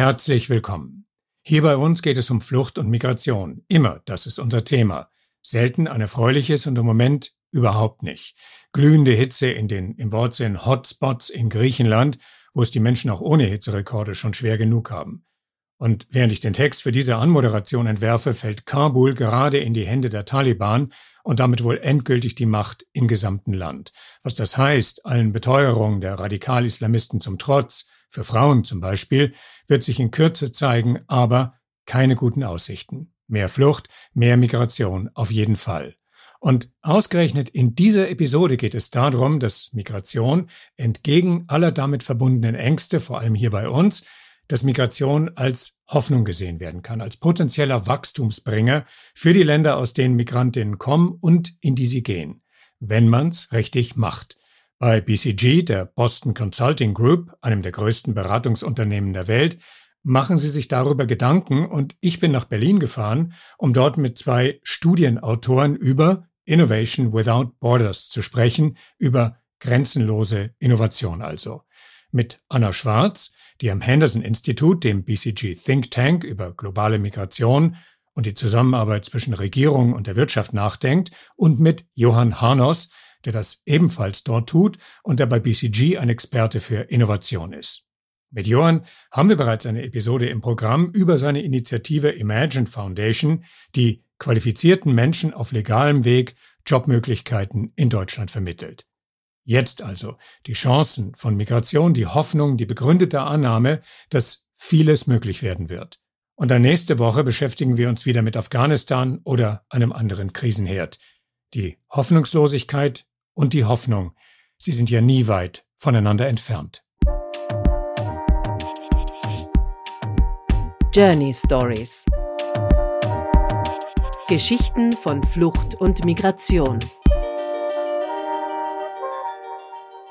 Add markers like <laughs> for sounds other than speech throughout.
Herzlich willkommen. Hier bei uns geht es um Flucht und Migration. Immer, das ist unser Thema. Selten ein erfreuliches und im Moment überhaupt nicht. Glühende Hitze in den im Wortsinn Hotspots in Griechenland, wo es die Menschen auch ohne Hitzerekorde schon schwer genug haben. Und während ich den Text für diese Anmoderation entwerfe, fällt Kabul gerade in die Hände der Taliban und damit wohl endgültig die Macht im gesamten Land. Was das heißt, allen Beteuerungen der Radikal-Islamisten zum Trotz, für Frauen zum Beispiel, wird sich in Kürze zeigen, aber keine guten Aussichten. Mehr Flucht, mehr Migration auf jeden Fall. Und ausgerechnet in dieser Episode geht es darum, dass Migration entgegen aller damit verbundenen Ängste, vor allem hier bei uns, dass Migration als Hoffnung gesehen werden kann, als potenzieller Wachstumsbringer für die Länder, aus denen Migrantinnen kommen und in die sie gehen, wenn man's richtig macht. Bei BCG, der Boston Consulting Group, einem der größten Beratungsunternehmen der Welt, machen sie sich darüber Gedanken und ich bin nach Berlin gefahren, um dort mit zwei Studienautoren über Innovation Without Borders zu sprechen, über grenzenlose Innovation also. Mit Anna Schwarz, die am Henderson Institut, dem BCG Think Tank über globale Migration und die Zusammenarbeit zwischen Regierung und der Wirtschaft nachdenkt, und mit Johann Harnos, der das ebenfalls dort tut und der bei BCG ein Experte für Innovation ist. Mit Johann haben wir bereits eine Episode im Programm über seine Initiative Imagine Foundation, die qualifizierten Menschen auf legalem Weg Jobmöglichkeiten in Deutschland vermittelt. Jetzt also die Chancen von Migration, die Hoffnung, die begründete Annahme, dass vieles möglich werden wird. Und dann nächste Woche beschäftigen wir uns wieder mit Afghanistan oder einem anderen Krisenherd. Die Hoffnungslosigkeit und die Hoffnung, sie sind ja nie weit voneinander entfernt. Journey Stories Geschichten von Flucht und Migration.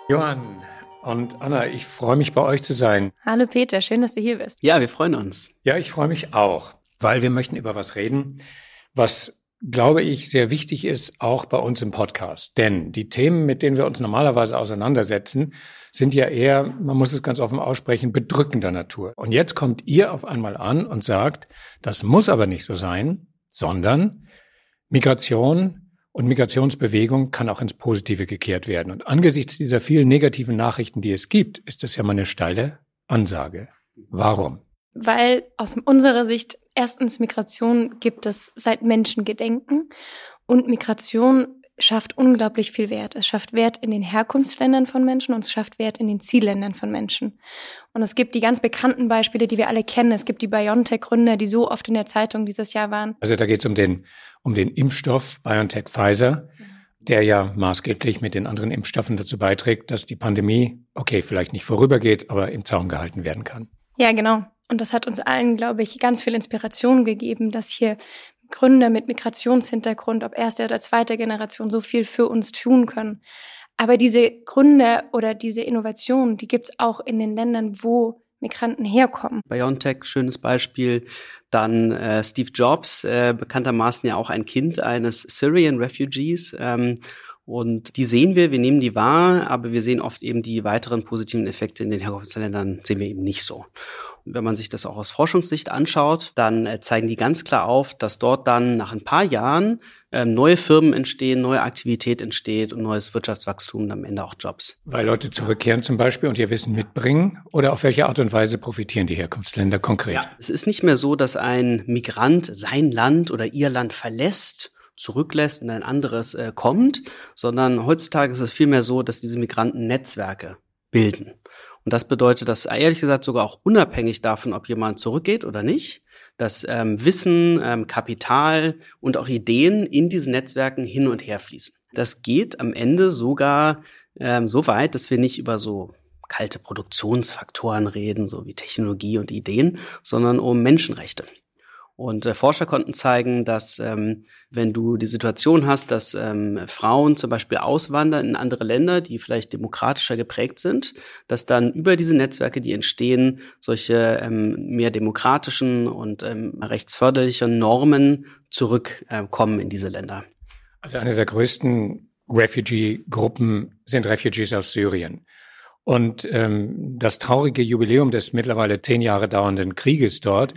Johann und Anna, ich freue mich bei euch zu sein. Hallo Peter, schön, dass du hier bist. Ja, wir freuen uns. Ja, ich freue mich auch, weil wir möchten über was reden, was glaube ich, sehr wichtig ist, auch bei uns im Podcast. Denn die Themen, mit denen wir uns normalerweise auseinandersetzen, sind ja eher, man muss es ganz offen aussprechen, bedrückender Natur. Und jetzt kommt ihr auf einmal an und sagt, das muss aber nicht so sein, sondern Migration und Migrationsbewegung kann auch ins Positive gekehrt werden. Und angesichts dieser vielen negativen Nachrichten, die es gibt, ist das ja mal eine steile Ansage. Warum? Weil aus unserer Sicht erstens Migration gibt es seit Menschengedenken und Migration schafft unglaublich viel Wert. Es schafft Wert in den Herkunftsländern von Menschen und es schafft Wert in den Zielländern von Menschen. Und es gibt die ganz bekannten Beispiele, die wir alle kennen. Es gibt die BioNTech-Gründer, die so oft in der Zeitung dieses Jahr waren. Also da geht es um den, um den Impfstoff BioNTech Pfizer, der ja maßgeblich mit den anderen Impfstoffen dazu beiträgt, dass die Pandemie, okay, vielleicht nicht vorübergeht, aber im Zaum gehalten werden kann. Ja, genau. Und das hat uns allen, glaube ich, ganz viel Inspiration gegeben, dass hier Gründer mit Migrationshintergrund, ob erste oder zweite Generation, so viel für uns tun können. Aber diese Gründe oder diese Innovationen, die gibt's auch in den Ländern, wo Migranten herkommen. BioNTech, schönes Beispiel. Dann äh, Steve Jobs, äh, bekanntermaßen ja auch ein Kind eines Syrian Refugees. Ähm, und die sehen wir, wir nehmen die wahr, aber wir sehen oft eben die weiteren positiven Effekte in den Herkunftsländern sehen wir eben nicht so. Wenn man sich das auch aus Forschungssicht anschaut, dann äh, zeigen die ganz klar auf, dass dort dann nach ein paar Jahren äh, neue Firmen entstehen, neue Aktivität entsteht und neues Wirtschaftswachstum und am Ende auch Jobs. Weil Leute zurückkehren zum Beispiel und ihr Wissen mitbringen? Oder auf welche Art und Weise profitieren die Herkunftsländer konkret? Ja. Es ist nicht mehr so, dass ein Migrant sein Land oder ihr Land verlässt zurücklässt und ein anderes äh, kommt, sondern heutzutage ist es vielmehr so, dass diese Migranten Netzwerke bilden. Und das bedeutet, dass ehrlich gesagt sogar auch unabhängig davon, ob jemand zurückgeht oder nicht, dass ähm, Wissen, ähm, Kapital und auch Ideen in diesen Netzwerken hin und her fließen. Das geht am Ende sogar ähm, so weit, dass wir nicht über so kalte Produktionsfaktoren reden, so wie Technologie und Ideen, sondern um Menschenrechte. Und äh, Forscher konnten zeigen, dass ähm, wenn du die Situation hast, dass ähm, Frauen zum Beispiel auswandern in andere Länder, die vielleicht demokratischer geprägt sind, dass dann über diese Netzwerke, die entstehen, solche ähm, mehr demokratischen und ähm, rechtsförderlichen Normen zurückkommen äh, in diese Länder. Also eine der größten Refugee-Gruppen sind Refugees aus Syrien. Und ähm, das traurige Jubiläum des mittlerweile zehn Jahre dauernden Krieges dort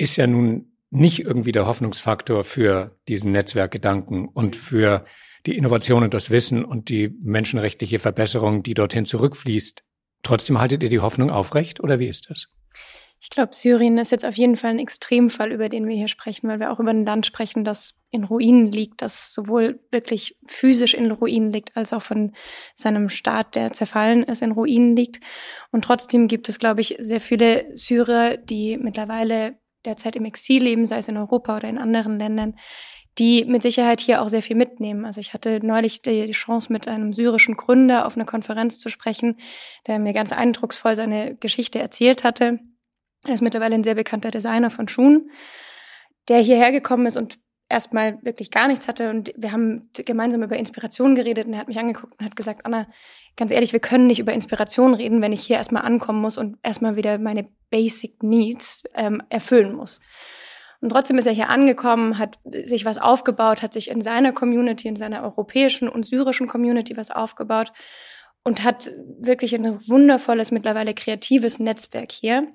ist ja nun nicht irgendwie der Hoffnungsfaktor für diesen Netzwerkgedanken und für die Innovation und das Wissen und die menschenrechtliche Verbesserung, die dorthin zurückfließt. Trotzdem haltet ihr die Hoffnung aufrecht oder wie ist das? Ich glaube, Syrien ist jetzt auf jeden Fall ein Extremfall, über den wir hier sprechen, weil wir auch über ein Land sprechen, das in Ruinen liegt, das sowohl wirklich physisch in Ruinen liegt, als auch von seinem Staat, der zerfallen ist, in Ruinen liegt. Und trotzdem gibt es, glaube ich, sehr viele Syrer, die mittlerweile derzeit im Exil leben, sei es in Europa oder in anderen Ländern, die mit Sicherheit hier auch sehr viel mitnehmen. Also ich hatte neulich die Chance, mit einem syrischen Gründer auf einer Konferenz zu sprechen, der mir ganz eindrucksvoll seine Geschichte erzählt hatte. Er ist mittlerweile ein sehr bekannter Designer von Schuhen, der hierher gekommen ist und erstmal wirklich gar nichts hatte. Und wir haben gemeinsam über Inspiration geredet und er hat mich angeguckt und hat gesagt, Anna, ganz ehrlich, wir können nicht über Inspiration reden, wenn ich hier erstmal ankommen muss und erstmal wieder meine Basic Needs ähm, erfüllen muss. Und trotzdem ist er hier angekommen, hat sich was aufgebaut, hat sich in seiner Community, in seiner europäischen und syrischen Community was aufgebaut und hat wirklich ein wundervolles, mittlerweile kreatives Netzwerk hier.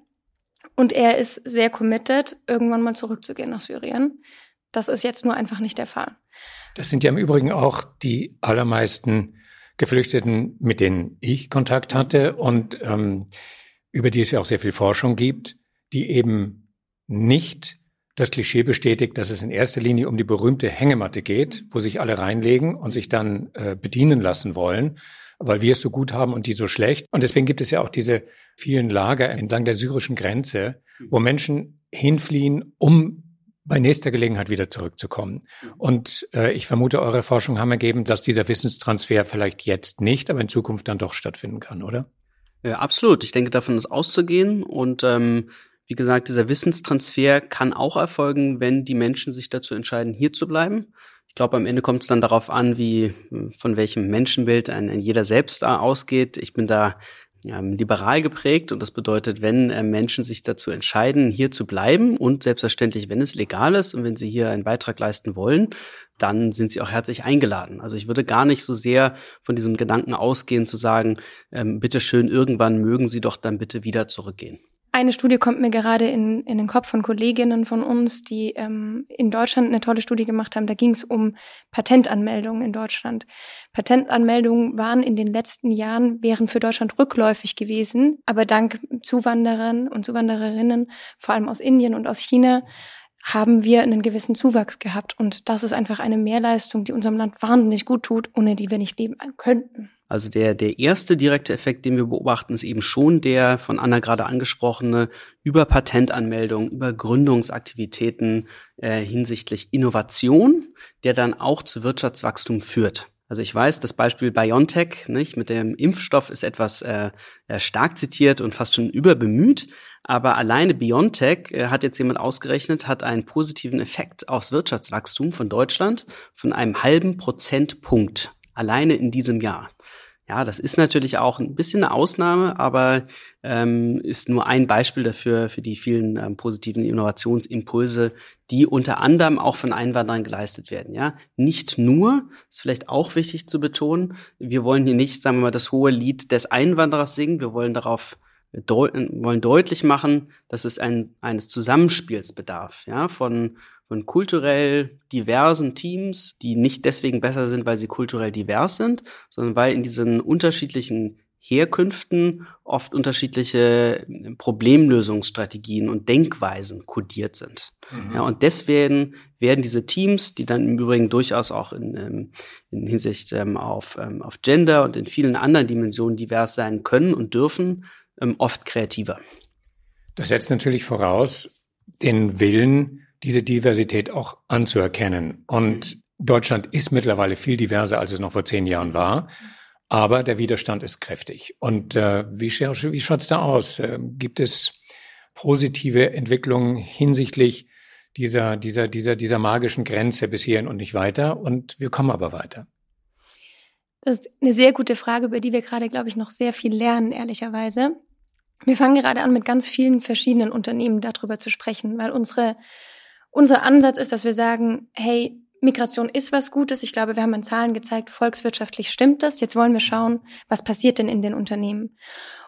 Und er ist sehr committed, irgendwann mal zurückzugehen nach Syrien. Das ist jetzt nur einfach nicht der Fall. Das sind ja im Übrigen auch die allermeisten Geflüchteten, mit denen ich Kontakt hatte und ähm, über die es ja auch sehr viel Forschung gibt, die eben nicht das Klischee bestätigt, dass es in erster Linie um die berühmte Hängematte geht, wo sich alle reinlegen und sich dann äh, bedienen lassen wollen, weil wir es so gut haben und die so schlecht. Und deswegen gibt es ja auch diese vielen Lager entlang der syrischen Grenze, wo Menschen hinfliehen, um bei nächster Gelegenheit wieder zurückzukommen. Und äh, ich vermute, eure Forschung haben ergeben, dass dieser Wissenstransfer vielleicht jetzt nicht, aber in Zukunft dann doch stattfinden kann, oder? Ja, absolut. Ich denke, davon ist auszugehen. Und ähm, wie gesagt, dieser Wissenstransfer kann auch erfolgen, wenn die Menschen sich dazu entscheiden, hier zu bleiben. Ich glaube, am Ende kommt es dann darauf an, wie von welchem Menschenbild ein, ein jeder selbst ausgeht. Ich bin da ähm, liberal geprägt und das bedeutet, wenn äh, Menschen sich dazu entscheiden, hier zu bleiben und selbstverständlich, wenn es legal ist und wenn sie hier einen Beitrag leisten wollen, dann sind sie auch herzlich eingeladen. Also ich würde gar nicht so sehr von diesem Gedanken ausgehen zu sagen, ähm, bitteschön, irgendwann mögen Sie doch dann bitte wieder zurückgehen. Eine Studie kommt mir gerade in, in den Kopf von Kolleginnen von uns, die ähm, in Deutschland eine tolle Studie gemacht haben. Da ging es um Patentanmeldungen in Deutschland. Patentanmeldungen waren in den letzten Jahren, wären für Deutschland rückläufig gewesen, aber dank Zuwanderern und Zuwandererinnen, vor allem aus Indien und aus China, haben wir einen gewissen Zuwachs gehabt. Und das ist einfach eine Mehrleistung, die unserem Land wahnsinnig gut tut, ohne die wir nicht leben könnten. Also der, der erste direkte Effekt, den wir beobachten, ist eben schon der von Anna gerade angesprochene über Patentanmeldung, über Gründungsaktivitäten äh, hinsichtlich Innovation, der dann auch zu Wirtschaftswachstum führt. Also ich weiß, das Beispiel BioNTech nicht, mit dem Impfstoff ist etwas äh, stark zitiert und fast schon überbemüht. Aber alleine BioNTech, äh, hat jetzt jemand ausgerechnet, hat einen positiven Effekt aufs Wirtschaftswachstum von Deutschland von einem halben Prozentpunkt alleine in diesem Jahr. Ja, das ist natürlich auch ein bisschen eine Ausnahme, aber ähm, ist nur ein Beispiel dafür, für die vielen ähm, positiven Innovationsimpulse, die unter anderem auch von Einwanderern geleistet werden. Ja, nicht nur, ist vielleicht auch wichtig zu betonen, wir wollen hier nicht, sagen wir mal, das hohe Lied des Einwanderers singen, wir wollen darauf deut wollen deutlich machen, dass es ein, eines Zusammenspiels bedarf, ja, von von kulturell diversen Teams, die nicht deswegen besser sind, weil sie kulturell divers sind, sondern weil in diesen unterschiedlichen Herkünften oft unterschiedliche äh, Problemlösungsstrategien und Denkweisen kodiert sind. Mhm. Ja, und deswegen werden diese Teams, die dann im Übrigen durchaus auch in, ähm, in Hinsicht ähm, auf, ähm, auf Gender und in vielen anderen Dimensionen divers sein können und dürfen, oft kreativer. Das setzt natürlich voraus den Willen, diese Diversität auch anzuerkennen. Und Deutschland ist mittlerweile viel diverser, als es noch vor zehn Jahren war. Aber der Widerstand ist kräftig. Und äh, wie, wie schaut es da aus? Äh, gibt es positive Entwicklungen hinsichtlich dieser, dieser, dieser, dieser magischen Grenze bis hierhin und nicht weiter? Und wir kommen aber weiter. Das ist eine sehr gute Frage, über die wir gerade, glaube ich, noch sehr viel lernen, ehrlicherweise. Wir fangen gerade an, mit ganz vielen verschiedenen Unternehmen darüber zu sprechen, weil unsere unser Ansatz ist, dass wir sagen, hey, Migration ist was Gutes. Ich glaube, wir haben an Zahlen gezeigt, volkswirtschaftlich stimmt das. Jetzt wollen wir schauen, was passiert denn in den Unternehmen.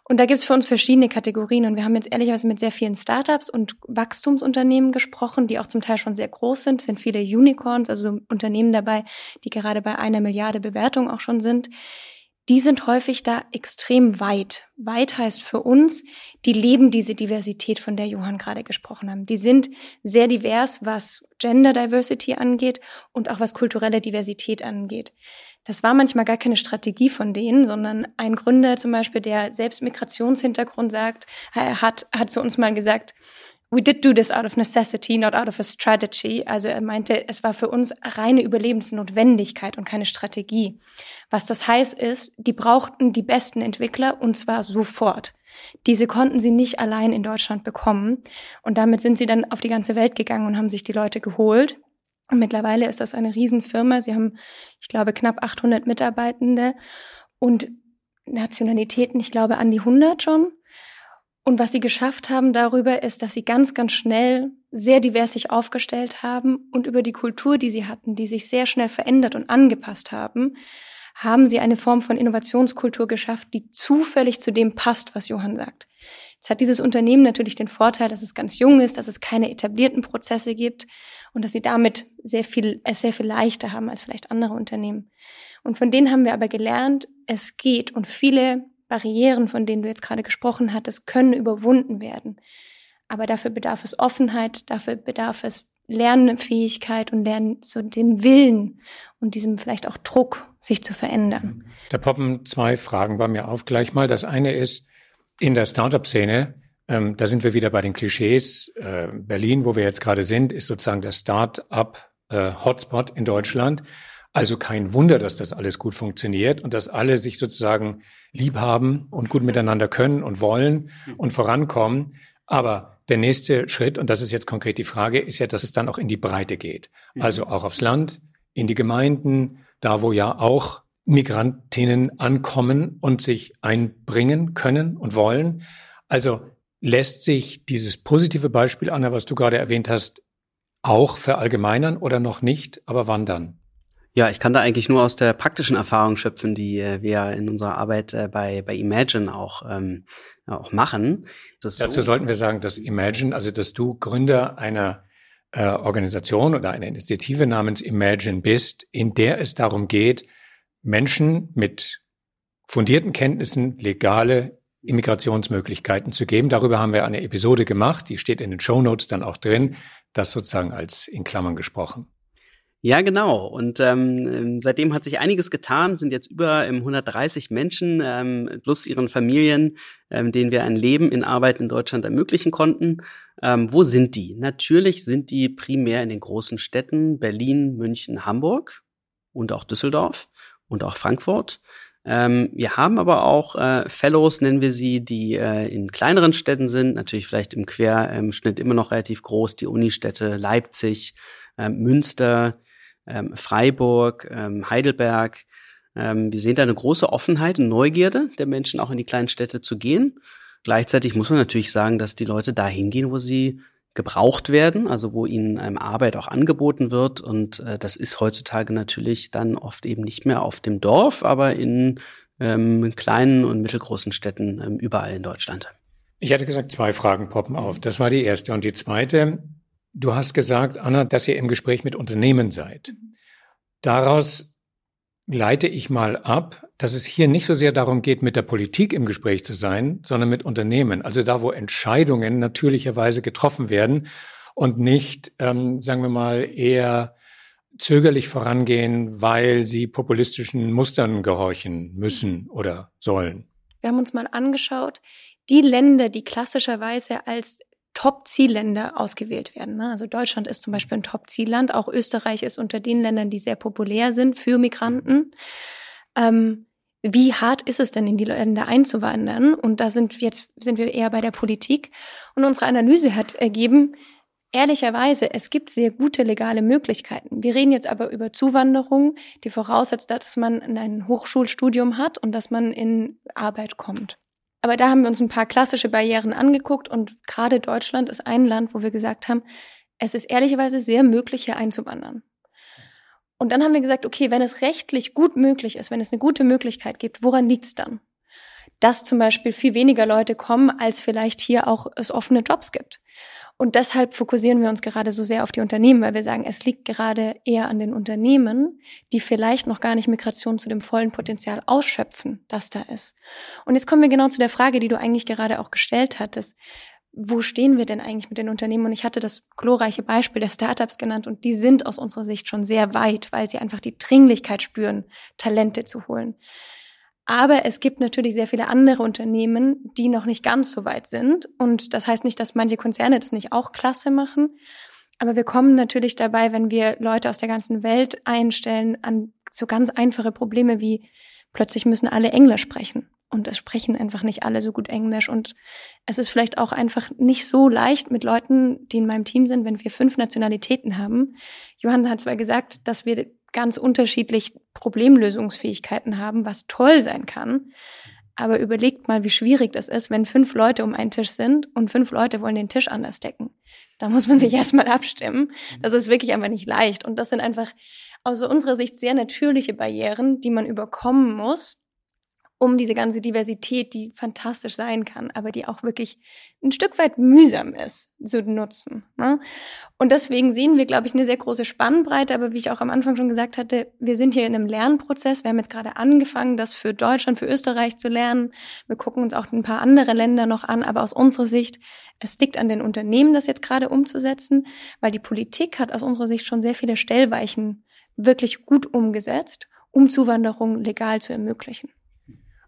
Und da gibt es für uns verschiedene Kategorien. Und wir haben jetzt ehrlicherweise mit sehr vielen Startups und Wachstumsunternehmen gesprochen, die auch zum Teil schon sehr groß sind. Es sind viele Unicorns, also Unternehmen dabei, die gerade bei einer Milliarde Bewertung auch schon sind die sind häufig da extrem weit. Weit heißt für uns, die leben diese Diversität, von der Johann gerade gesprochen haben. Die sind sehr divers, was Gender Diversity angeht und auch was kulturelle Diversität angeht. Das war manchmal gar keine Strategie von denen, sondern ein Gründer zum Beispiel, der selbst Migrationshintergrund sagt, hat, hat zu uns mal gesagt, We did do this out of necessity, not out of a strategy. Also er meinte, es war für uns reine Überlebensnotwendigkeit und keine Strategie. Was das heißt ist, die brauchten die besten Entwickler und zwar sofort. Diese konnten sie nicht allein in Deutschland bekommen. Und damit sind sie dann auf die ganze Welt gegangen und haben sich die Leute geholt. Und mittlerweile ist das eine Riesenfirma. Sie haben, ich glaube, knapp 800 Mitarbeitende und Nationalitäten, ich glaube, an die 100 schon. Und was sie geschafft haben darüber ist, dass sie ganz, ganz schnell sehr divers sich aufgestellt haben und über die Kultur, die sie hatten, die sich sehr schnell verändert und angepasst haben, haben sie eine Form von Innovationskultur geschafft, die zufällig zu dem passt, was Johann sagt. Jetzt hat dieses Unternehmen natürlich den Vorteil, dass es ganz jung ist, dass es keine etablierten Prozesse gibt und dass sie damit sehr viel, es sehr viel leichter haben als vielleicht andere Unternehmen. Und von denen haben wir aber gelernt, es geht und viele Barrieren, von denen du jetzt gerade gesprochen hattest, können überwunden werden. Aber dafür bedarf es Offenheit, dafür bedarf es Lernfähigkeit und Lernen so dem Willen und diesem vielleicht auch Druck, sich zu verändern. Da poppen zwei Fragen bei mir auf gleich mal. Das eine ist, in der Startup-Szene, ähm, da sind wir wieder bei den Klischees. Äh, Berlin, wo wir jetzt gerade sind, ist sozusagen der Start-up-Hotspot äh, in Deutschland. Also kein Wunder, dass das alles gut funktioniert und dass alle sich sozusagen lieb haben und gut miteinander können und wollen und vorankommen. Aber der nächste Schritt, und das ist jetzt konkret die Frage, ist ja, dass es dann auch in die Breite geht. Mhm. Also auch aufs Land, in die Gemeinden, da wo ja auch Migrantinnen ankommen und sich einbringen können und wollen. Also lässt sich dieses positive Beispiel, Anna, was du gerade erwähnt hast, auch verallgemeinern oder noch nicht? Aber wann dann? Ja, ich kann da eigentlich nur aus der praktischen Erfahrung schöpfen, die äh, wir in unserer Arbeit äh, bei, bei Imagine auch, ähm, auch machen. Dazu so sollten wir sagen, dass Imagine, also dass du Gründer einer äh, Organisation oder einer Initiative namens Imagine bist, in der es darum geht, Menschen mit fundierten Kenntnissen legale Immigrationsmöglichkeiten zu geben. Darüber haben wir eine Episode gemacht, die steht in den Show Notes dann auch drin, das sozusagen als in Klammern gesprochen. Ja, genau. Und ähm, seitdem hat sich einiges getan, sind jetzt über 130 ähm, Menschen ähm, plus ihren Familien, ähm, denen wir ein Leben in Arbeit in Deutschland ermöglichen konnten. Ähm, wo sind die? Natürlich sind die primär in den großen Städten Berlin, München, Hamburg und auch Düsseldorf und auch Frankfurt. Ähm, wir haben aber auch äh, Fellows, nennen wir sie, die äh, in kleineren Städten sind, natürlich vielleicht im Querschnitt immer noch relativ groß, die Unistädte Leipzig, äh, Münster, ähm, Freiburg, ähm, Heidelberg. Ähm, wir sehen da eine große Offenheit und Neugierde der Menschen, auch in die kleinen Städte zu gehen. Gleichzeitig muss man natürlich sagen, dass die Leute da hingehen, wo sie gebraucht werden, also wo ihnen ähm, Arbeit auch angeboten wird. Und äh, das ist heutzutage natürlich dann oft eben nicht mehr auf dem Dorf, aber in ähm, kleinen und mittelgroßen Städten ähm, überall in Deutschland. Ich hatte gesagt, zwei Fragen poppen auf. Das war die erste. Und die zweite, Du hast gesagt, Anna, dass ihr im Gespräch mit Unternehmen seid. Daraus leite ich mal ab, dass es hier nicht so sehr darum geht, mit der Politik im Gespräch zu sein, sondern mit Unternehmen. Also da, wo Entscheidungen natürlicherweise getroffen werden und nicht, ähm, sagen wir mal, eher zögerlich vorangehen, weil sie populistischen Mustern gehorchen müssen oder sollen. Wir haben uns mal angeschaut, die Länder, die klassischerweise als Top-Zielländer ausgewählt werden. Ne? Also Deutschland ist zum Beispiel ein Top-Zielland. Auch Österreich ist unter den Ländern, die sehr populär sind für Migranten. Ähm, wie hart ist es denn, in die Länder einzuwandern? Und da sind wir jetzt sind wir eher bei der Politik. Und unsere Analyse hat ergeben, ehrlicherweise, es gibt sehr gute legale Möglichkeiten. Wir reden jetzt aber über Zuwanderung, die voraussetzt, dass man ein Hochschulstudium hat und dass man in Arbeit kommt. Aber da haben wir uns ein paar klassische Barrieren angeguckt und gerade Deutschland ist ein Land, wo wir gesagt haben, es ist ehrlicherweise sehr möglich, hier einzuwandern. Und dann haben wir gesagt, okay, wenn es rechtlich gut möglich ist, wenn es eine gute Möglichkeit gibt, woran liegt es dann? Dass zum Beispiel viel weniger Leute kommen, als vielleicht hier auch es offene Jobs gibt. Und deshalb fokussieren wir uns gerade so sehr auf die Unternehmen, weil wir sagen, es liegt gerade eher an den Unternehmen, die vielleicht noch gar nicht Migration zu dem vollen Potenzial ausschöpfen, das da ist. Und jetzt kommen wir genau zu der Frage, die du eigentlich gerade auch gestellt hattest. Wo stehen wir denn eigentlich mit den Unternehmen? Und ich hatte das glorreiche Beispiel der Startups genannt und die sind aus unserer Sicht schon sehr weit, weil sie einfach die Dringlichkeit spüren, Talente zu holen. Aber es gibt natürlich sehr viele andere Unternehmen, die noch nicht ganz so weit sind. Und das heißt nicht, dass manche Konzerne das nicht auch klasse machen. Aber wir kommen natürlich dabei, wenn wir Leute aus der ganzen Welt einstellen, an so ganz einfache Probleme wie plötzlich müssen alle Englisch sprechen. Und es sprechen einfach nicht alle so gut Englisch. Und es ist vielleicht auch einfach nicht so leicht mit Leuten, die in meinem Team sind, wenn wir fünf Nationalitäten haben. Johann hat zwar gesagt, dass wir ganz unterschiedlich Problemlösungsfähigkeiten haben, was toll sein kann. Aber überlegt mal, wie schwierig das ist, wenn fünf Leute um einen Tisch sind und fünf Leute wollen den Tisch anders decken. Da muss man sich <laughs> erstmal abstimmen. Das ist wirklich einfach nicht leicht. Und das sind einfach aus unserer Sicht sehr natürliche Barrieren, die man überkommen muss, um diese ganze Diversität, die fantastisch sein kann, aber die auch wirklich ein Stück weit mühsam ist, zu nutzen. Ne? Und deswegen sehen wir, glaube ich, eine sehr große Spannbreite. Aber wie ich auch am Anfang schon gesagt hatte, wir sind hier in einem Lernprozess. Wir haben jetzt gerade angefangen, das für Deutschland, für Österreich zu lernen. Wir gucken uns auch ein paar andere Länder noch an. Aber aus unserer Sicht, es liegt an den Unternehmen, das jetzt gerade umzusetzen, weil die Politik hat aus unserer Sicht schon sehr viele Stellweichen wirklich gut umgesetzt, um Zuwanderung legal zu ermöglichen.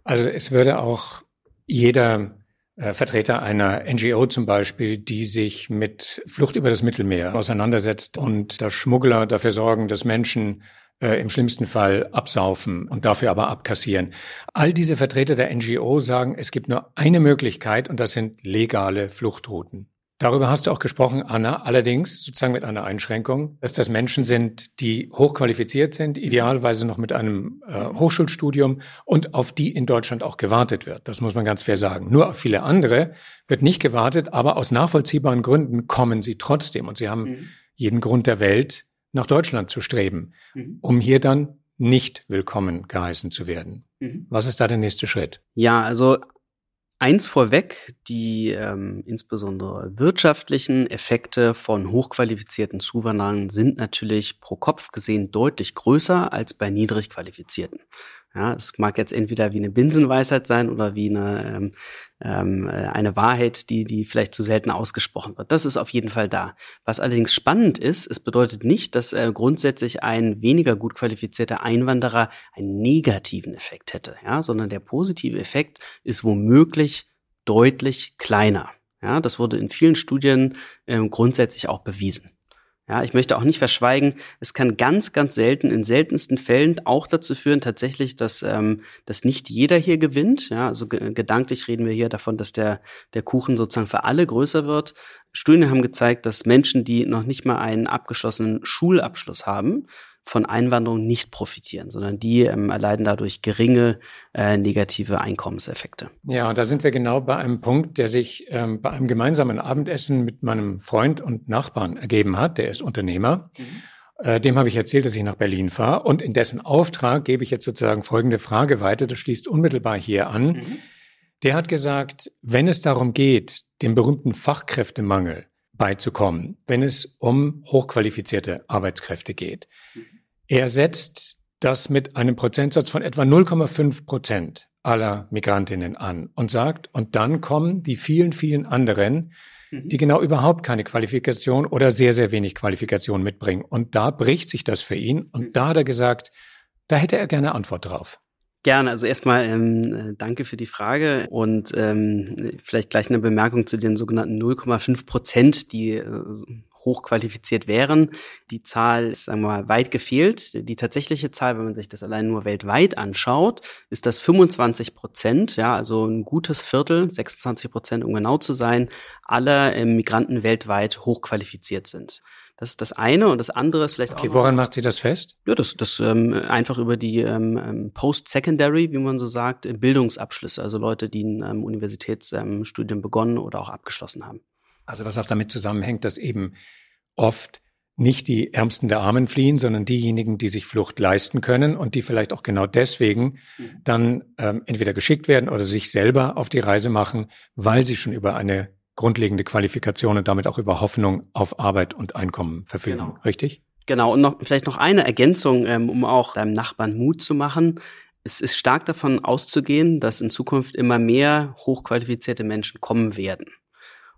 Also es würde auch jeder äh, Vertreter einer NGO zum Beispiel, die sich mit Flucht über das Mittelmeer auseinandersetzt und dass Schmuggler dafür sorgen, dass Menschen äh, im schlimmsten Fall absaufen und dafür aber abkassieren. All diese Vertreter der NGO sagen, es gibt nur eine Möglichkeit und das sind legale Fluchtrouten. Darüber hast du auch gesprochen, Anna, allerdings sozusagen mit einer Einschränkung, dass das Menschen sind, die hochqualifiziert sind, idealerweise noch mit einem äh, Hochschulstudium und auf die in Deutschland auch gewartet wird. Das muss man ganz fair sagen. Nur auf viele andere wird nicht gewartet, aber aus nachvollziehbaren Gründen kommen sie trotzdem und sie haben mhm. jeden Grund der Welt, nach Deutschland zu streben, mhm. um hier dann nicht willkommen geheißen zu werden. Mhm. Was ist da der nächste Schritt? Ja, also Eins vorweg, die ähm, insbesondere wirtschaftlichen Effekte von hochqualifizierten Zuwanderern sind natürlich pro Kopf gesehen deutlich größer als bei niedrig qualifizierten. Ja, es mag jetzt entweder wie eine Binsenweisheit sein oder wie eine, ähm, ähm, äh, eine Wahrheit, die, die vielleicht zu selten ausgesprochen wird. Das ist auf jeden Fall da. Was allerdings spannend ist, es bedeutet nicht, dass äh, grundsätzlich ein weniger gut qualifizierter Einwanderer einen negativen Effekt hätte, ja, sondern der positive Effekt ist womöglich deutlich kleiner. Ja, das wurde in vielen Studien ähm, grundsätzlich auch bewiesen. Ja, ich möchte auch nicht verschweigen, es kann ganz, ganz selten, in seltensten Fällen auch dazu führen, tatsächlich, dass, ähm, dass nicht jeder hier gewinnt. Ja, also gedanklich reden wir hier davon, dass der, der Kuchen sozusagen für alle größer wird. Studien haben gezeigt, dass Menschen, die noch nicht mal einen abgeschlossenen Schulabschluss haben, von Einwanderung nicht profitieren, sondern die ähm, erleiden dadurch geringe äh, negative Einkommenseffekte. Ja, da sind wir genau bei einem Punkt, der sich ähm, bei einem gemeinsamen Abendessen mit meinem Freund und Nachbarn ergeben hat. Der ist Unternehmer. Mhm. Äh, dem habe ich erzählt, dass ich nach Berlin fahre und in dessen Auftrag gebe ich jetzt sozusagen folgende Frage weiter. Das schließt unmittelbar hier an. Mhm. Der hat gesagt, wenn es darum geht, dem berühmten Fachkräftemangel beizukommen, wenn es um hochqualifizierte Arbeitskräfte geht. Er setzt das mit einem Prozentsatz von etwa 0,5 Prozent aller Migrantinnen an und sagt, und dann kommen die vielen, vielen anderen, mhm. die genau überhaupt keine Qualifikation oder sehr, sehr wenig Qualifikation mitbringen. Und da bricht sich das für ihn. Und mhm. da hat er gesagt, da hätte er gerne Antwort drauf. Gerne. Also erstmal ähm, äh, danke für die Frage und ähm, vielleicht gleich eine Bemerkung zu den sogenannten 0,5 Prozent, die äh, hochqualifiziert wären. Die Zahl ist, sagen wir mal, weit gefehlt. Die tatsächliche Zahl, wenn man sich das allein nur weltweit anschaut, ist das 25 Prozent, ja, also ein gutes Viertel, 26 Prozent, um genau zu sein, aller äh, Migranten weltweit hochqualifiziert sind. Das ist das eine und das andere ist vielleicht okay, auch. Okay, woran macht sie das fest? Ja, das, das ähm, einfach über die ähm, ähm, Post-Secondary, wie man so sagt, Bildungsabschlüsse, also Leute, die ein ähm, Universitätsstudium begonnen oder auch abgeschlossen haben. Also was auch damit zusammenhängt, dass eben oft nicht die Ärmsten der Armen fliehen, sondern diejenigen, die sich Flucht leisten können und die vielleicht auch genau deswegen mhm. dann ähm, entweder geschickt werden oder sich selber auf die Reise machen, weil sie schon über eine grundlegende Qualifikation und damit auch über Hoffnung auf Arbeit und Einkommen verfügen. Genau. Richtig? Genau, und noch vielleicht noch eine Ergänzung, ähm, um auch deinem Nachbarn Mut zu machen. Es ist stark davon auszugehen, dass in Zukunft immer mehr hochqualifizierte Menschen kommen werden.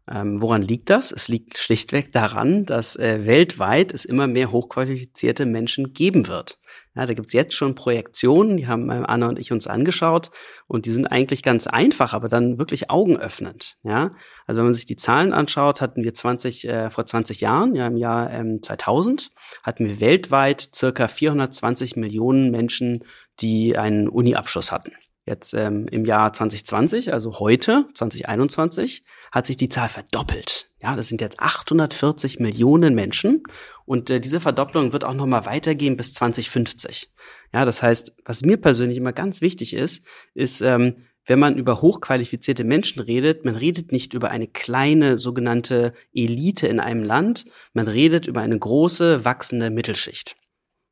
Ähm, woran liegt das? Es liegt schlichtweg daran, dass äh, weltweit es immer mehr hochqualifizierte Menschen geben wird. Ja, da gibt's jetzt schon Projektionen, die haben ähm, Anna und ich uns angeschaut und die sind eigentlich ganz einfach, aber dann wirklich augenöffnend. Ja, also wenn man sich die Zahlen anschaut, hatten wir 20 äh, vor 20 Jahren, ja im Jahr ähm, 2000 hatten wir weltweit circa 420 Millionen Menschen, die einen Uni-Abschluss hatten. Jetzt ähm, im Jahr 2020, also heute 2021 hat sich die Zahl verdoppelt. Ja, das sind jetzt 840 Millionen Menschen und äh, diese Verdopplung wird auch noch mal weitergehen bis 2050. Ja, das heißt, was mir persönlich immer ganz wichtig ist, ist, ähm, wenn man über hochqualifizierte Menschen redet, man redet nicht über eine kleine sogenannte Elite in einem Land, man redet über eine große, wachsende Mittelschicht.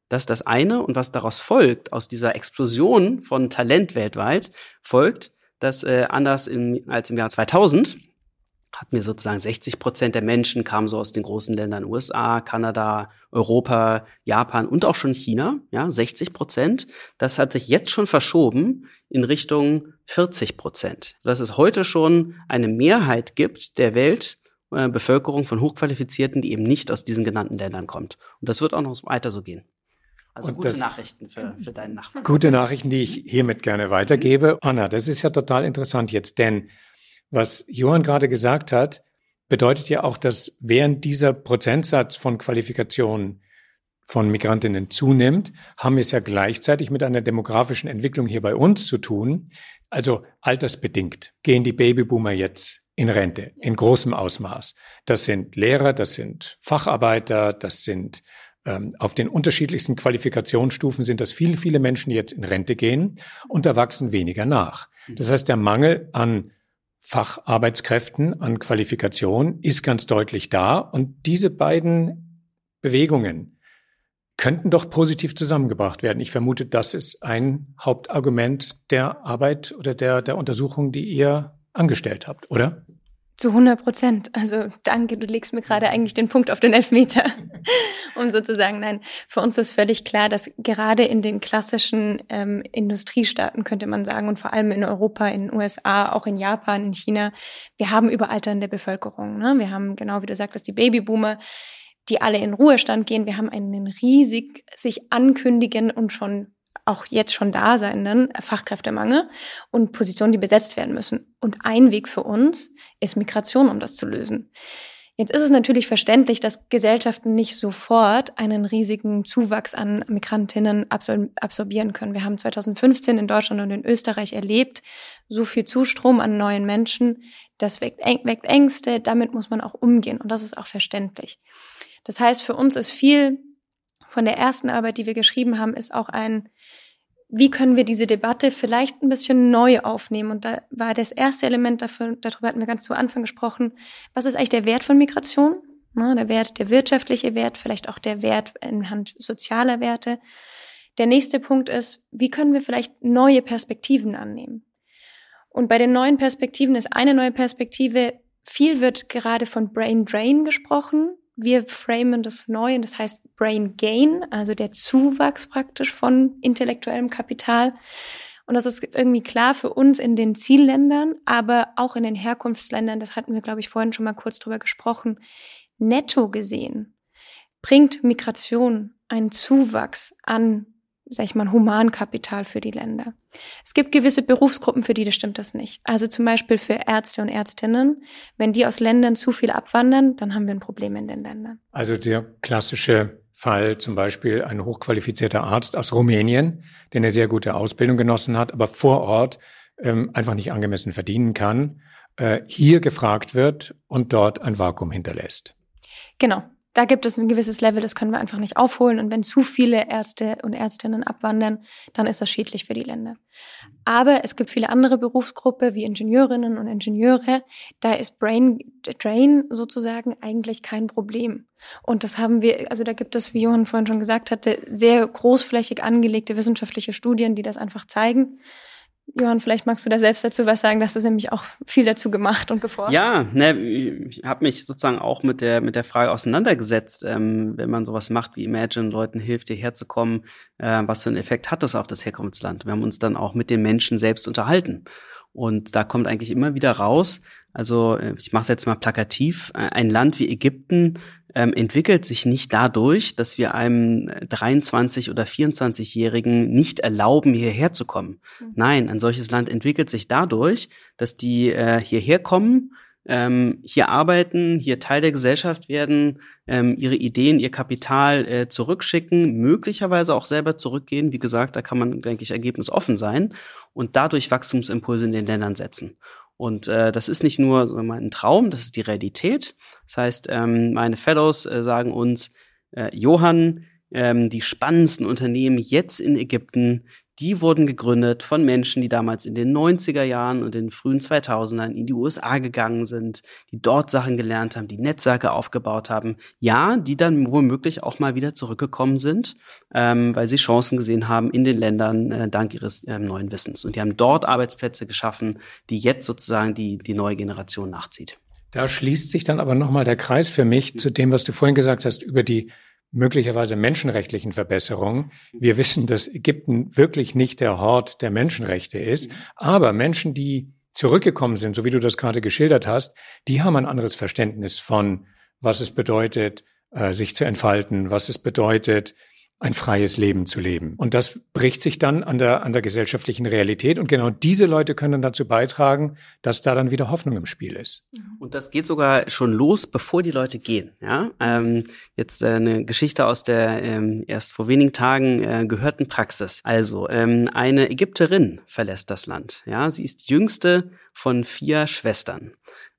Das ist das eine. Und was daraus folgt, aus dieser Explosion von Talent weltweit, folgt, dass äh, anders im, als im Jahr 2000 hatten wir sozusagen 60 Prozent der Menschen kamen so aus den großen Ländern USA, Kanada, Europa, Japan und auch schon China, ja, 60 Prozent. Das hat sich jetzt schon verschoben in Richtung 40 Prozent. Dass es heute schon eine Mehrheit gibt der Weltbevölkerung äh, von Hochqualifizierten, die eben nicht aus diesen genannten Ländern kommt. Und das wird auch noch weiter so gehen. Also und gute Nachrichten für, für deinen Nachbarn. Gute Nachrichten, die ich hiermit gerne weitergebe. Anna, das ist ja total interessant jetzt, denn was Johann gerade gesagt hat, bedeutet ja auch, dass während dieser Prozentsatz von Qualifikationen von Migrantinnen zunimmt, haben wir es ja gleichzeitig mit einer demografischen Entwicklung hier bei uns zu tun. Also altersbedingt gehen die Babyboomer jetzt in Rente in großem Ausmaß. Das sind Lehrer, das sind Facharbeiter, das sind ähm, auf den unterschiedlichsten Qualifikationsstufen sind das viele, viele Menschen, die jetzt in Rente gehen und da wachsen weniger nach. Das heißt, der Mangel an Facharbeitskräften, an Qualifikation ist ganz deutlich da. Und diese beiden Bewegungen könnten doch positiv zusammengebracht werden. Ich vermute, das ist ein Hauptargument der Arbeit oder der, der Untersuchung, die ihr angestellt habt, oder? Zu 100 Prozent. Also danke, du legst mir gerade eigentlich den Punkt auf den Elfmeter, <laughs> um sozusagen, nein, für uns ist völlig klar, dass gerade in den klassischen ähm, Industriestaaten, könnte man sagen, und vor allem in Europa, in den USA, auch in Japan, in China, wir haben überalternde Bevölkerung. Ne? Wir haben, genau wie du sagtest, die Babyboomer, die alle in Ruhestand gehen. Wir haben einen riesig sich ankündigen und schon auch jetzt schon da seienden Fachkräftemangel und Positionen, die besetzt werden müssen. Und ein Weg für uns ist Migration, um das zu lösen. Jetzt ist es natürlich verständlich, dass Gesellschaften nicht sofort einen riesigen Zuwachs an Migrantinnen absorbieren können. Wir haben 2015 in Deutschland und in Österreich erlebt, so viel Zustrom an neuen Menschen, das weckt, weckt Ängste, damit muss man auch umgehen und das ist auch verständlich. Das heißt, für uns ist viel von der ersten Arbeit, die wir geschrieben haben, ist auch ein, wie können wir diese Debatte vielleicht ein bisschen neu aufnehmen? Und da war das erste Element dafür, darüber hatten wir ganz zu Anfang gesprochen, was ist eigentlich der Wert von Migration? Ne, der Wert, der wirtschaftliche Wert, vielleicht auch der Wert anhand sozialer Werte. Der nächste Punkt ist, wie können wir vielleicht neue Perspektiven annehmen? Und bei den neuen Perspektiven ist eine neue Perspektive, viel wird gerade von Brain Drain gesprochen wir framen das neu und das heißt Brain Gain, also der Zuwachs praktisch von intellektuellem Kapital. Und das ist irgendwie klar für uns in den Zielländern, aber auch in den Herkunftsländern, das hatten wir, glaube ich, vorhin schon mal kurz drüber gesprochen, netto gesehen bringt Migration einen Zuwachs an sag ich mal, Humankapital für die Länder. Es gibt gewisse Berufsgruppen, für die das stimmt das nicht. Also zum Beispiel für Ärzte und Ärztinnen. Wenn die aus Ländern zu viel abwandern, dann haben wir ein Problem in den Ländern. Also der klassische Fall zum Beispiel ein hochqualifizierter Arzt aus Rumänien, der eine sehr gute Ausbildung genossen hat, aber vor Ort ähm, einfach nicht angemessen verdienen kann, äh, hier gefragt wird und dort ein Vakuum hinterlässt. Genau. Da gibt es ein gewisses Level, das können wir einfach nicht aufholen. Und wenn zu viele Ärzte und Ärztinnen abwandern, dann ist das schädlich für die Länder. Aber es gibt viele andere Berufsgruppen wie Ingenieurinnen und Ingenieure. Da ist Brain Drain sozusagen eigentlich kein Problem. Und das haben wir, also da gibt es, wie Johann vorhin schon gesagt hatte, sehr großflächig angelegte wissenschaftliche Studien, die das einfach zeigen. Johann, vielleicht magst du da selbst dazu was sagen, dass du nämlich auch viel dazu gemacht und geforscht. Ja, ne, ich habe mich sozusagen auch mit der mit der Frage auseinandergesetzt, ähm, wenn man sowas macht wie Imagine, Leuten hilft, hierher zu kommen, äh, was für einen Effekt hat das auf das Herkunftsland? Wir haben uns dann auch mit den Menschen selbst unterhalten. Und da kommt eigentlich immer wieder raus, also äh, ich mache es jetzt mal plakativ, äh, ein Land wie Ägypten ähm, entwickelt sich nicht dadurch, dass wir einem 23- oder 24-Jährigen nicht erlauben, hierher zu kommen. Mhm. Nein, ein solches Land entwickelt sich dadurch, dass die äh, hierher kommen, ähm, hier arbeiten, hier Teil der Gesellschaft werden, ähm, ihre Ideen, ihr Kapital äh, zurückschicken, möglicherweise auch selber zurückgehen. Wie gesagt, da kann man, denke ich, ergebnisoffen sein und dadurch Wachstumsimpulse in den Ländern setzen. Und äh, das ist nicht nur mal ein Traum, das ist die Realität. Das heißt, ähm, meine Fellows äh, sagen uns, äh, Johann, ähm, die spannendsten Unternehmen jetzt in Ägypten, die wurden gegründet von Menschen, die damals in den 90er Jahren und den frühen 2000ern in die USA gegangen sind, die dort Sachen gelernt haben, die Netzwerke aufgebaut haben. Ja, die dann womöglich auch mal wieder zurückgekommen sind, ähm, weil sie Chancen gesehen haben in den Ländern äh, dank ihres äh, neuen Wissens. Und die haben dort Arbeitsplätze geschaffen, die jetzt sozusagen die, die neue Generation nachzieht. Da schließt sich dann aber nochmal der Kreis für mich zu dem, was du vorhin gesagt hast über die möglicherweise menschenrechtlichen Verbesserungen. Wir wissen, dass Ägypten wirklich nicht der Hort der Menschenrechte ist, aber Menschen, die zurückgekommen sind, so wie du das gerade geschildert hast, die haben ein anderes Verständnis von, was es bedeutet, äh, sich zu entfalten, was es bedeutet, ein freies Leben zu leben. Und das bricht sich dann an der, an der gesellschaftlichen Realität. Und genau diese Leute können dazu beitragen, dass da dann wieder Hoffnung im Spiel ist. Mhm. Und das geht sogar schon los, bevor die Leute gehen. Ja? Ähm, jetzt äh, eine Geschichte aus der ähm, erst vor wenigen Tagen äh, gehörten Praxis. Also ähm, eine Ägypterin verlässt das Land. Ja, sie ist die jüngste von vier Schwestern.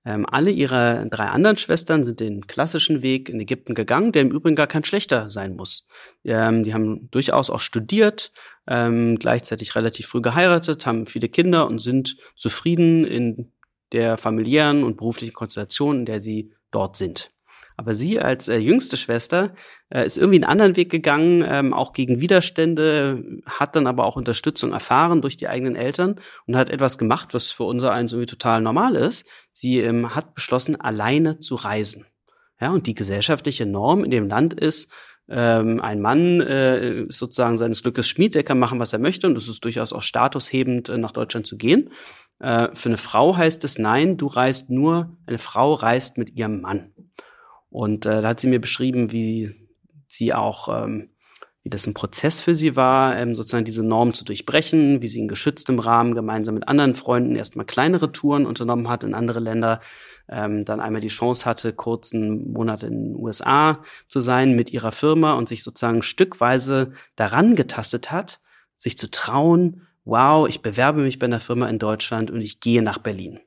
Ähm, alle ihre drei anderen Schwestern sind den klassischen Weg in Ägypten gegangen, der im Übrigen gar kein schlechter sein muss. Ähm, die haben durchaus auch studiert, ähm, gleichzeitig relativ früh geheiratet, haben viele Kinder und sind zufrieden in der familiären und beruflichen Konstellation, in der sie dort sind. Aber sie als äh, jüngste Schwester äh, ist irgendwie einen anderen Weg gegangen, ähm, auch gegen Widerstände, hat dann aber auch Unterstützung erfahren durch die eigenen Eltern und hat etwas gemacht, was für unser eins irgendwie total normal ist. Sie ähm, hat beschlossen, alleine zu reisen. Ja, und die gesellschaftliche Norm in dem Land ist, ähm, ein Mann äh, ist sozusagen seines Glückes Schmied, der kann machen, was er möchte, und es ist durchaus auch statushebend, äh, nach Deutschland zu gehen. Äh, für eine Frau heißt es nein, du reist nur, eine Frau reist mit ihrem Mann. Und äh, da hat sie mir beschrieben, wie sie auch, ähm, wie das ein Prozess für sie war, ähm, sozusagen diese Norm zu durchbrechen, wie sie in geschütztem Rahmen gemeinsam mit anderen Freunden erstmal kleinere Touren unternommen hat in andere Länder, ähm, dann einmal die Chance hatte, kurzen Monat in den USA zu sein mit ihrer Firma und sich sozusagen stückweise daran getastet hat, sich zu trauen, wow, ich bewerbe mich bei einer Firma in Deutschland und ich gehe nach Berlin.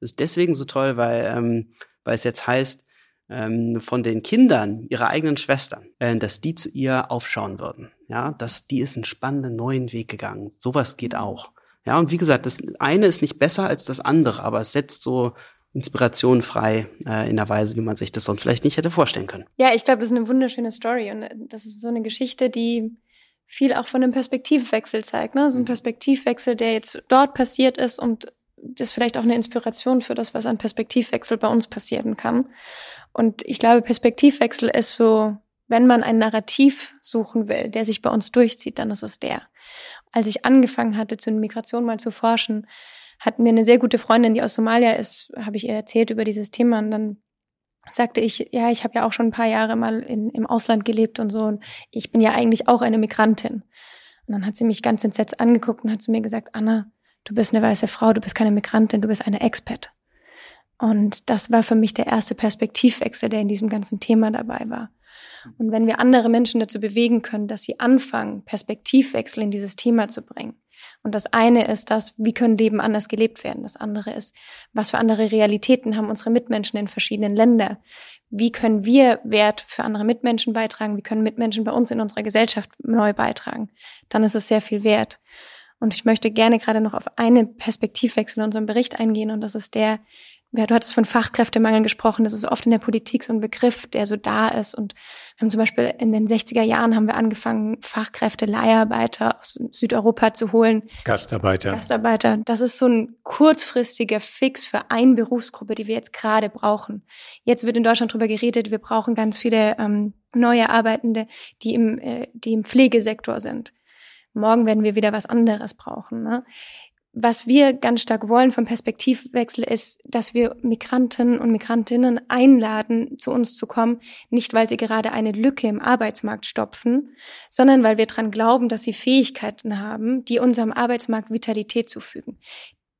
Das ist deswegen so toll, weil, ähm, weil es jetzt heißt, ähm, von den Kindern ihrer eigenen Schwestern, äh, dass die zu ihr aufschauen würden. Ja, dass die ist einen spannenden neuen Weg gegangen. Sowas geht auch. Ja, und wie gesagt, das eine ist nicht besser als das andere, aber es setzt so Inspiration frei äh, in der Weise, wie man sich das sonst vielleicht nicht hätte vorstellen können. Ja, ich glaube, das ist eine wunderschöne Story und äh, das ist so eine Geschichte, die viel auch von einem Perspektivwechsel zeigt. Ne? So ein mhm. Perspektivwechsel, der jetzt dort passiert ist und das ist vielleicht auch eine Inspiration für das, was an Perspektivwechsel bei uns passieren kann. Und ich glaube, Perspektivwechsel ist so, wenn man ein Narrativ suchen will, der sich bei uns durchzieht, dann ist es der. Als ich angefangen hatte, zu Migration mal zu forschen, hat mir eine sehr gute Freundin, die aus Somalia ist, habe ich ihr erzählt über dieses Thema und dann sagte ich, ja, ich habe ja auch schon ein paar Jahre mal in, im Ausland gelebt und so und ich bin ja eigentlich auch eine Migrantin. Und dann hat sie mich ganz entsetzt angeguckt und hat zu mir gesagt, Anna, du bist eine weiße Frau, du bist keine Migrantin, du bist eine Expat. Und das war für mich der erste Perspektivwechsel, der in diesem ganzen Thema dabei war. Und wenn wir andere Menschen dazu bewegen können, dass sie anfangen, Perspektivwechsel in dieses Thema zu bringen, Und das eine ist das, wie können Leben anders gelebt werden? Das andere ist, was für andere Realitäten haben unsere Mitmenschen in verschiedenen Ländern? Wie können wir Wert für andere Mitmenschen beitragen? Wie können Mitmenschen bei uns in unserer Gesellschaft neu beitragen? Dann ist es sehr viel wert. Und ich möchte gerne gerade noch auf einen Perspektivwechsel in unserem Bericht eingehen und das ist der, ja, du hattest von Fachkräftemangel gesprochen. Das ist oft in der Politik so ein Begriff, der so da ist. Und wir haben zum Beispiel in den 60er Jahren haben wir angefangen, Fachkräfte, Leiharbeiter aus Südeuropa zu holen. Gastarbeiter. Gastarbeiter. Das ist so ein kurzfristiger Fix für eine Berufsgruppe, die wir jetzt gerade brauchen. Jetzt wird in Deutschland drüber geredet, wir brauchen ganz viele ähm, neue Arbeitende, die im, äh, die im Pflegesektor sind. Morgen werden wir wieder was anderes brauchen. Ne? was wir ganz stark wollen vom Perspektivwechsel ist, dass wir Migranten und Migrantinnen einladen, zu uns zu kommen, nicht weil sie gerade eine Lücke im Arbeitsmarkt stopfen, sondern weil wir dran glauben, dass sie Fähigkeiten haben, die unserem Arbeitsmarkt Vitalität zufügen,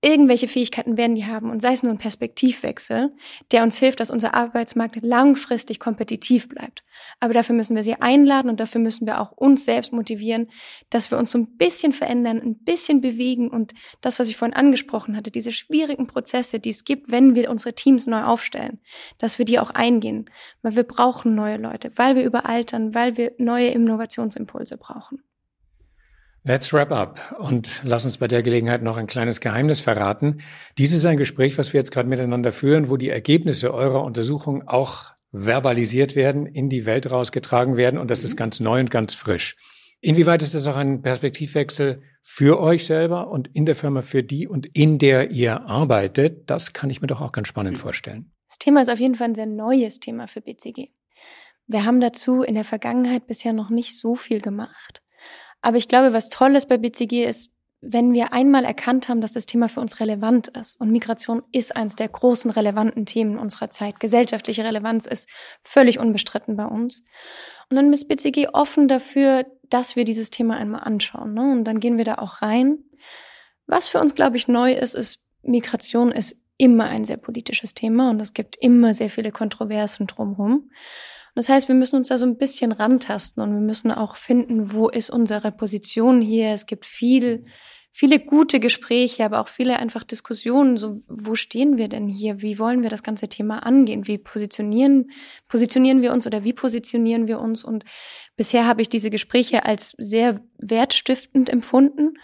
Irgendwelche Fähigkeiten werden die haben und sei es nur ein Perspektivwechsel, der uns hilft, dass unser Arbeitsmarkt langfristig kompetitiv bleibt. Aber dafür müssen wir sie einladen und dafür müssen wir auch uns selbst motivieren, dass wir uns so ein bisschen verändern, ein bisschen bewegen und das, was ich vorhin angesprochen hatte, diese schwierigen Prozesse, die es gibt, wenn wir unsere Teams neu aufstellen, dass wir die auch eingehen, weil wir brauchen neue Leute, weil wir überaltern, weil wir neue Innovationsimpulse brauchen. Let's wrap up und lass uns bei der Gelegenheit noch ein kleines Geheimnis verraten. Dies ist ein Gespräch, was wir jetzt gerade miteinander führen, wo die Ergebnisse eurer Untersuchung auch verbalisiert werden, in die Welt rausgetragen werden und das ist ganz neu und ganz frisch. Inwieweit ist das auch ein Perspektivwechsel für euch selber und in der Firma für die und in der ihr arbeitet? Das kann ich mir doch auch ganz spannend vorstellen. Das Thema ist auf jeden Fall ein sehr neues Thema für BCG. Wir haben dazu in der Vergangenheit bisher noch nicht so viel gemacht. Aber ich glaube, was toll ist bei BCG ist, wenn wir einmal erkannt haben, dass das Thema für uns relevant ist und Migration ist eines der großen relevanten Themen unserer Zeit. Gesellschaftliche Relevanz ist völlig unbestritten bei uns. Und dann ist BCG offen dafür, dass wir dieses Thema einmal anschauen. Ne? Und dann gehen wir da auch rein. Was für uns, glaube ich, neu ist, ist, Migration ist immer ein sehr politisches Thema und es gibt immer sehr viele Kontroversen drumherum das heißt, wir müssen uns da so ein bisschen rantasten und wir müssen auch finden, wo ist unsere Position hier. Es gibt viel, viele gute Gespräche, aber auch viele einfach Diskussionen. So, wo stehen wir denn hier? Wie wollen wir das ganze Thema angehen? Wie positionieren, positionieren wir uns oder wie positionieren wir uns? Und bisher habe ich diese Gespräche als sehr wertstiftend empfunden.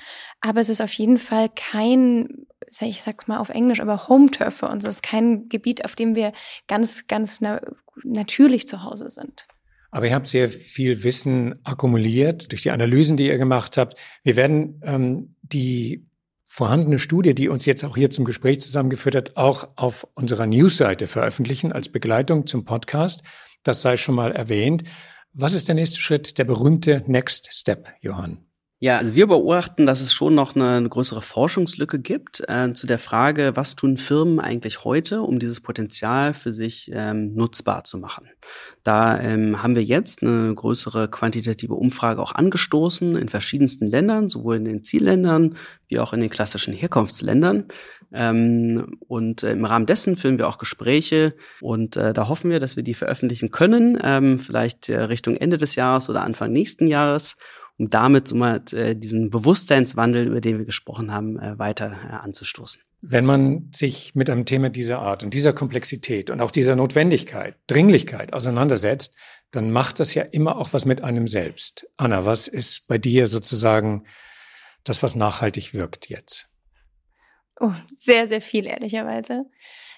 Aber es ist auf jeden Fall kein ich sag's mal auf Englisch, aber Home Turf für uns. Das ist kein Gebiet, auf dem wir ganz, ganz natürlich zu Hause sind. Aber ihr habt sehr viel Wissen akkumuliert durch die Analysen, die ihr gemacht habt. Wir werden ähm, die vorhandene Studie, die uns jetzt auch hier zum Gespräch zusammengeführt hat, auch auf unserer Newsseite veröffentlichen als Begleitung zum Podcast. Das sei schon mal erwähnt. Was ist der nächste Schritt, der berühmte Next Step, Johann? Ja, also wir beobachten, dass es schon noch eine, eine größere Forschungslücke gibt äh, zu der Frage, was tun Firmen eigentlich heute, um dieses Potenzial für sich ähm, nutzbar zu machen. Da ähm, haben wir jetzt eine größere quantitative Umfrage auch angestoßen in verschiedensten Ländern, sowohl in den Zielländern wie auch in den klassischen Herkunftsländern. Ähm, und äh, im Rahmen dessen führen wir auch Gespräche und äh, da hoffen wir, dass wir die veröffentlichen können, ähm, vielleicht äh, Richtung Ende des Jahres oder Anfang nächsten Jahres um damit so mal äh, diesen Bewusstseinswandel, über den wir gesprochen haben, äh, weiter äh, anzustoßen. Wenn man sich mit einem Thema dieser Art und dieser Komplexität und auch dieser Notwendigkeit, Dringlichkeit auseinandersetzt, dann macht das ja immer auch was mit einem selbst. Anna, was ist bei dir sozusagen das, was nachhaltig wirkt jetzt? Oh, sehr, sehr viel, ehrlicherweise.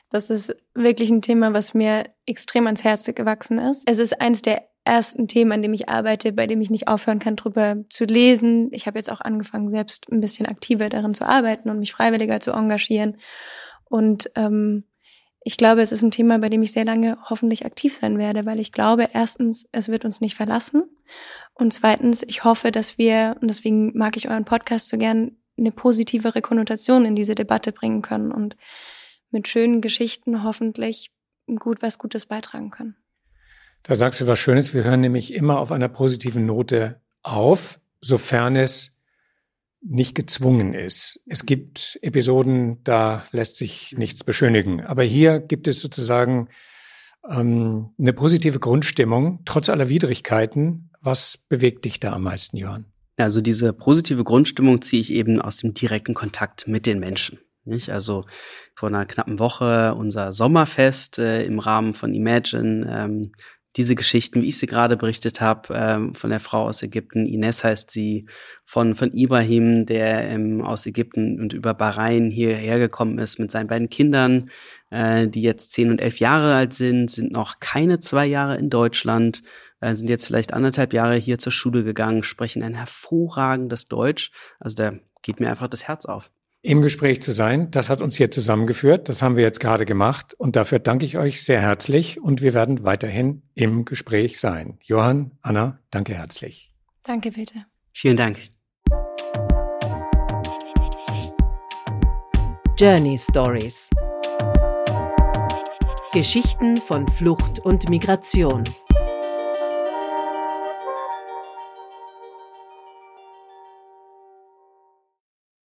Das ist wirklich ein Thema, was mir extrem ans Herz gewachsen ist. Es ist eines der ersten Themen, an dem ich arbeite, bei dem ich nicht aufhören kann, drüber zu lesen. Ich habe jetzt auch angefangen, selbst ein bisschen aktiver darin zu arbeiten und mich freiwilliger zu engagieren. Und ähm, ich glaube, es ist ein Thema, bei dem ich sehr lange hoffentlich aktiv sein werde, weil ich glaube, erstens, es wird uns nicht verlassen. Und zweitens, ich hoffe, dass wir, und deswegen mag ich euren Podcast so gern, eine positivere Konnotation in diese Debatte bringen können und mit schönen Geschichten hoffentlich gut was Gutes beitragen können. Da sagst du was Schönes. Wir hören nämlich immer auf einer positiven Note auf, sofern es nicht gezwungen ist. Es gibt Episoden, da lässt sich nichts beschönigen. Aber hier gibt es sozusagen ähm, eine positive Grundstimmung, trotz aller Widrigkeiten. Was bewegt dich da am meisten, Johann? Also diese positive Grundstimmung ziehe ich eben aus dem direkten Kontakt mit den Menschen. Nicht? Also vor einer knappen Woche unser Sommerfest äh, im Rahmen von Imagine. Ähm, diese Geschichten, wie ich sie gerade berichtet habe, ähm, von der Frau aus Ägypten, Ines heißt sie, von, von Ibrahim, der ähm, aus Ägypten und über Bahrain hierher gekommen ist mit seinen beiden Kindern, äh, die jetzt zehn und elf Jahre alt sind, sind noch keine zwei Jahre in Deutschland, äh, sind jetzt vielleicht anderthalb Jahre hier zur Schule gegangen, sprechen ein hervorragendes Deutsch. Also da geht mir einfach das Herz auf im Gespräch zu sein. Das hat uns hier zusammengeführt. Das haben wir jetzt gerade gemacht. Und dafür danke ich euch sehr herzlich. Und wir werden weiterhin im Gespräch sein. Johann, Anna, danke herzlich. Danke bitte. Vielen Dank. Journey Stories. Geschichten von Flucht und Migration.